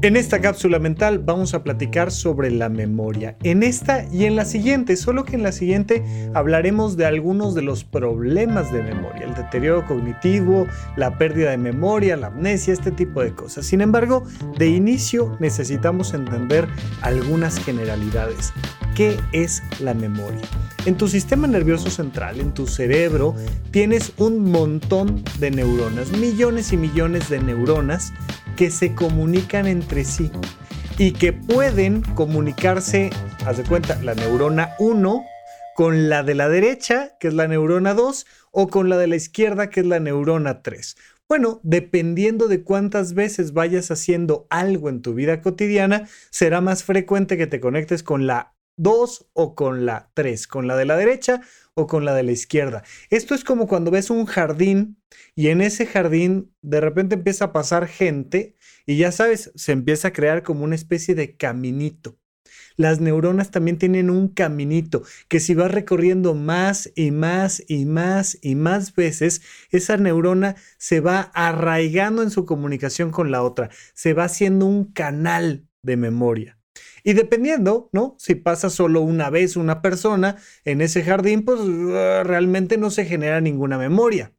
En esta cápsula mental vamos a platicar sobre la memoria. En esta y en la siguiente, solo que en la siguiente hablaremos de algunos de los problemas de memoria, el deterioro cognitivo, la pérdida de memoria, la amnesia, este tipo de cosas. Sin embargo, de inicio necesitamos entender algunas generalidades. ¿Qué es la memoria? En tu sistema nervioso central, en tu cerebro, tienes un montón de neuronas, millones y millones de neuronas que se comunican entre sí y que pueden comunicarse, haz de cuenta, la neurona 1 con la de la derecha, que es la neurona 2, o con la de la izquierda, que es la neurona 3. Bueno, dependiendo de cuántas veces vayas haciendo algo en tu vida cotidiana, será más frecuente que te conectes con la 2 o con la 3, con la de la derecha o con la de la izquierda. Esto es como cuando ves un jardín y en ese jardín de repente empieza a pasar gente y ya sabes, se empieza a crear como una especie de caminito. Las neuronas también tienen un caminito que si vas recorriendo más y más y más y más veces, esa neurona se va arraigando en su comunicación con la otra, se va haciendo un canal de memoria. Y dependiendo, ¿no? Si pasa solo una vez una persona en ese jardín, pues ah, realmente no se genera ninguna memoria.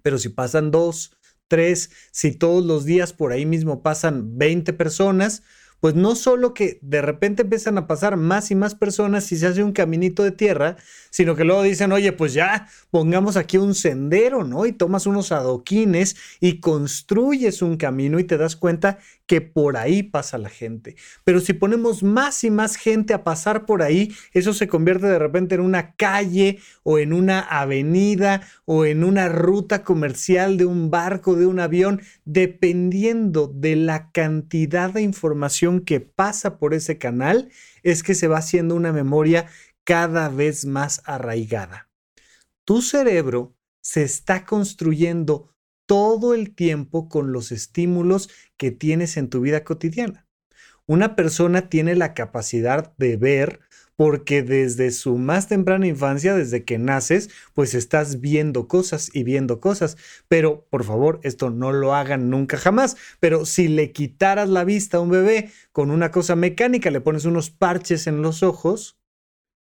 Pero si pasan dos, tres, si todos los días por ahí mismo pasan 20 personas, pues no solo que de repente empiezan a pasar más y más personas y se hace un caminito de tierra, sino que luego dicen, oye, pues ya pongamos aquí un sendero, ¿no? Y tomas unos adoquines y construyes un camino y te das cuenta que por ahí pasa la gente. Pero si ponemos más y más gente a pasar por ahí, eso se convierte de repente en una calle o en una avenida o en una ruta comercial de un barco, de un avión, dependiendo de la cantidad de información que pasa por ese canal, es que se va haciendo una memoria cada vez más arraigada. Tu cerebro se está construyendo todo el tiempo con los estímulos que tienes en tu vida cotidiana. Una persona tiene la capacidad de ver porque desde su más temprana infancia, desde que naces, pues estás viendo cosas y viendo cosas. Pero, por favor, esto no lo hagan nunca jamás. Pero si le quitaras la vista a un bebé con una cosa mecánica, le pones unos parches en los ojos,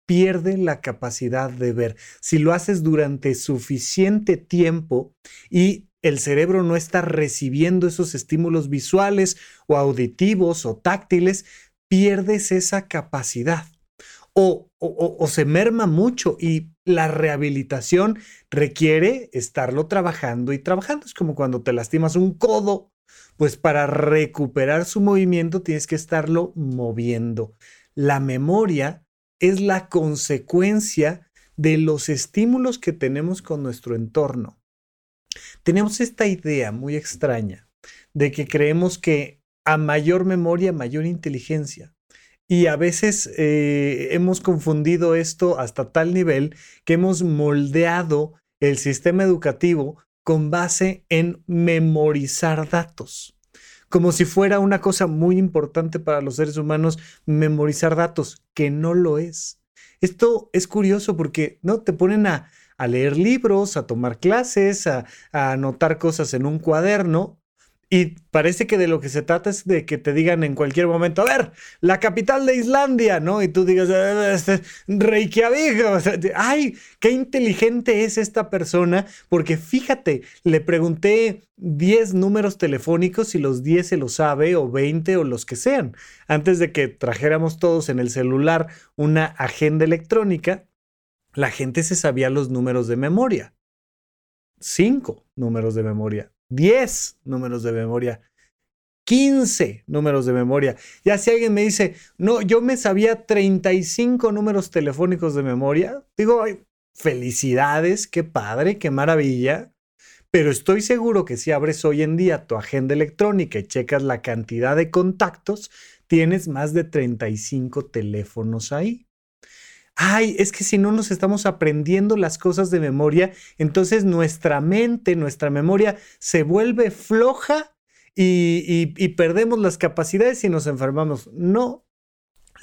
pierde la capacidad de ver. Si lo haces durante suficiente tiempo y el cerebro no está recibiendo esos estímulos visuales o auditivos o táctiles, pierdes esa capacidad. O, se merma mucho y la rehabilitación requiere estarlo trabajando y trabajando. Es como cuando te lastimas un codo, pues para recuperar su movimiento tienes que estarlo moviendo. La memoria es la consecuencia de los estímulos que tenemos con nuestro entorno tenemos esta idea muy extraña de que creemos que a mayor memoria, mayor inteligencia. Y a veces eh, hemos confundido esto hasta tal nivel que hemos moldeado el sistema educativo con base en memorizar datos. Como si fuera una cosa muy importante para los seres humanos memorizar datos, que no lo es. Esto es curioso porque no te ponen a, a leer libros, a tomar clases, a, anotar cosas en un cuaderno. Y parece que de lo que se trata es de que te digan en cualquier momento, a ver, la capital de Islandia, ¿no? Y tú digas, ah, este, Reykjavik, ay, qué inteligente es esta persona, porque fíjate, le pregunté 10 números telefónicos y los 10 se los sabe, o 20 o los que sean, antes de que trajéramos todos en el celular una agenda electrónica la gente se sabía los números de memoria. Cinco números de memoria, diez números de memoria, quince números de memoria. Ya si alguien me dice, no, yo me sabía 35 números telefónicos de memoria, digo, felicidades, qué padre, qué maravilla. Pero estoy seguro que si abres hoy en día tu agenda electrónica y checas la cantidad de contactos, tienes más de 35 teléfonos ahí ay, es que si no nos estamos aprendiendo las cosas de memoria, entonces nuestra mente, nuestra memoria se vuelve floja y, perdemos las capacidades y nos enfermamos. No,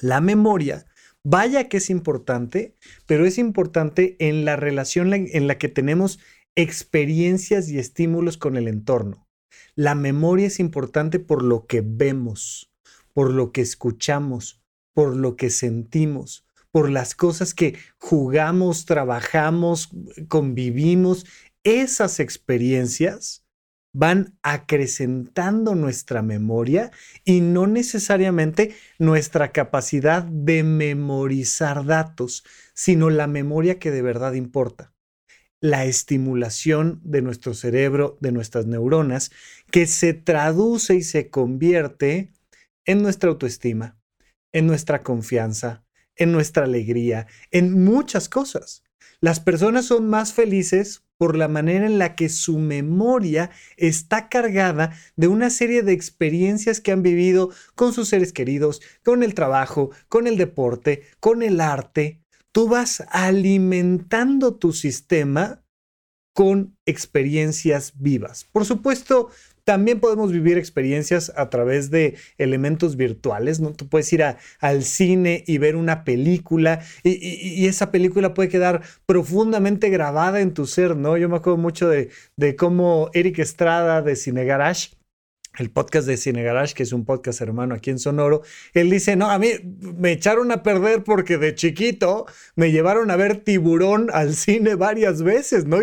la memoria, vaya que es importante, pero es importante en la relación en la que tenemos experiencias y estímulos con el entorno. La memoria es importante por lo que vemos, por lo que escuchamos, por lo que sentimos, por las cosas que jugamos, trabajamos, convivimos. Esas experiencias van acrecentando nuestra memoria y no necesariamente nuestra capacidad de memorizar datos, sino la memoria que de verdad importa. La estimulación de nuestro cerebro, de nuestras neuronas, que se traduce y se convierte en nuestra autoestima, en nuestra confianza, en nuestra alegría, en muchas cosas. Las personas son más felices por la manera en la que su memoria está cargada de una serie de experiencias que han vivido con sus seres queridos, con el trabajo, con el deporte, con el arte. Tú vas alimentando tu sistema con experiencias vivas. Por supuesto, también podemos vivir experiencias a través de elementos virtuales, ¿no? Tú puedes ir al cine y ver una película y, esa película puede quedar profundamente grabada en tu ser, ¿no? Yo me acuerdo mucho de, de cómo Eric Estrada de Cine Garage el podcast de Cine Garage, que es un podcast hermano aquí en Sonoro, él dice, no, a mí me echaron a perder porque de chiquito me llevaron a ver tiburón al cine varias veces, ¿no?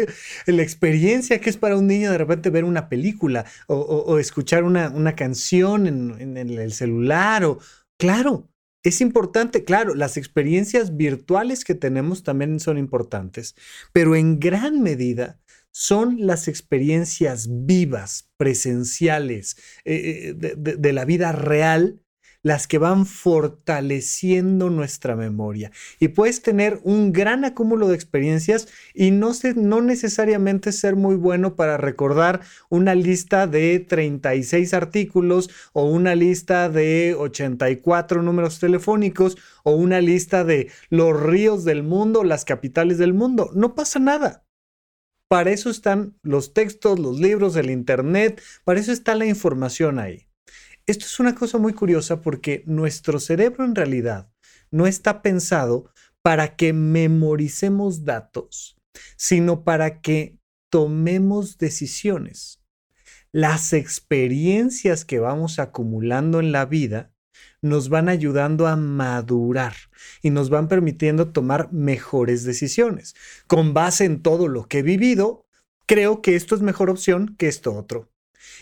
La experiencia que es para un niño de repente ver una película o, escuchar una, canción en, en el celular o, claro, es importante, claro, las experiencias virtuales que tenemos también son importantes, pero en gran medida son las experiencias vivas, presenciales, eh, eh, de, la vida real las que van fortaleciendo nuestra memoria. Y puedes tener un gran acúmulo de experiencias y no, no necesariamente ser muy bueno para recordar una lista de 36 artículos o una lista de 84 números telefónicos o una lista de los ríos del mundo, las capitales del mundo. No pasa nada. Para eso están los textos, los libros, el Internet, para eso está la información ahí. Esto es una cosa muy curiosa porque nuestro cerebro en realidad no está pensado para que memoricemos datos, sino para que tomemos decisiones. Las experiencias que vamos acumulando en la vida nos van ayudando a madurar y nos van permitiendo tomar mejores decisiones. Con base en todo lo que he vivido, creo que esto es mejor opción que esto otro.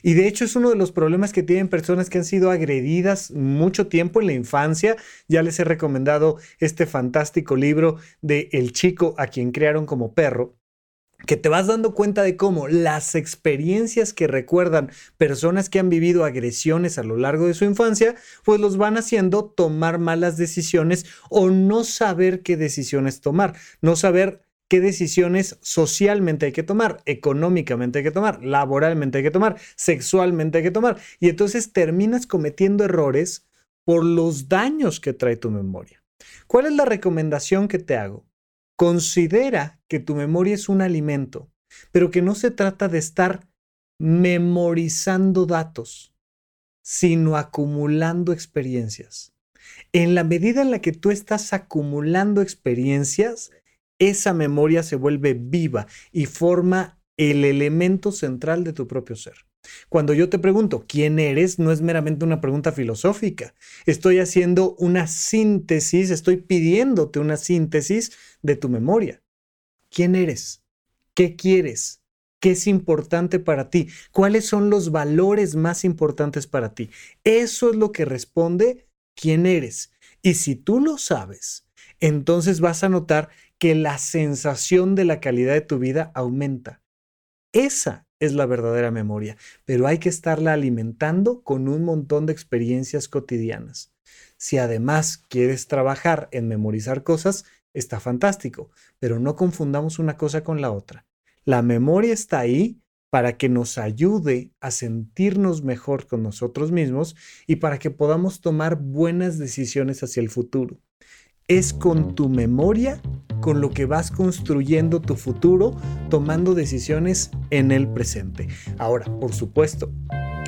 Y de hecho es uno de los problemas que tienen personas que han sido agredidas mucho tiempo en la infancia. Ya les he recomendado este fantástico libro de El chico a quien crearon como perro que te vas dando cuenta de cómo las experiencias que recuerdan personas que han vivido agresiones a lo largo de su infancia, pues los van haciendo tomar malas decisiones o no saber qué decisiones tomar, no saber qué decisiones socialmente hay que tomar, económicamente hay que tomar, laboralmente hay que tomar, sexualmente hay que tomar. Y entonces terminas cometiendo errores por los daños que trae tu memoria. ¿Cuál es la recomendación que te hago? Considera que tu memoria es un alimento, pero que no se trata de estar memorizando datos, sino acumulando experiencias. En la medida en la que tú estás acumulando experiencias, esa memoria se vuelve viva y forma el elemento central de tu propio ser. Cuando yo te pregunto quién eres, no es meramente una pregunta filosófica. Estoy haciendo una síntesis, estoy pidiéndote una síntesis de tu memoria. ¿Quién eres? ¿Qué quieres? ¿Qué es importante para ti? ¿Cuáles son los valores más importantes para ti? Eso es lo que responde quién eres. Y si tú lo sabes, entonces vas a notar que la sensación de la calidad de tu vida aumenta. Esa es la verdadera memoria, pero hay que estarla alimentando con un montón de experiencias cotidianas. Si además quieres trabajar en memorizar cosas, está fantástico, pero no confundamos una cosa con la otra. La memoria está ahí para que nos ayude a sentirnos mejor con nosotros mismos y para que podamos tomar buenas decisiones hacia el futuro. Es con tu memoria con lo que vas construyendo tu futuro, tomando decisiones en el presente. Ahora, por supuesto,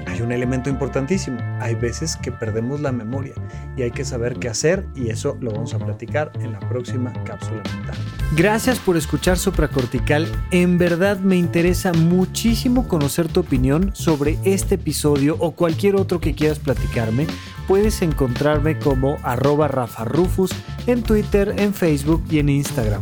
hay un elemento importantísimo. Hay veces que perdemos la memoria y hay que saber qué hacer y eso lo vamos a platicar en la próxima cápsula mental. Gracias por escuchar Supracortical. En verdad me interesa muchísimo conocer tu opinión sobre este episodio o cualquier otro que quieras platicarme. Puedes encontrarme como arroba Rafa Rufus en Twitter, en Facebook y en Instagram.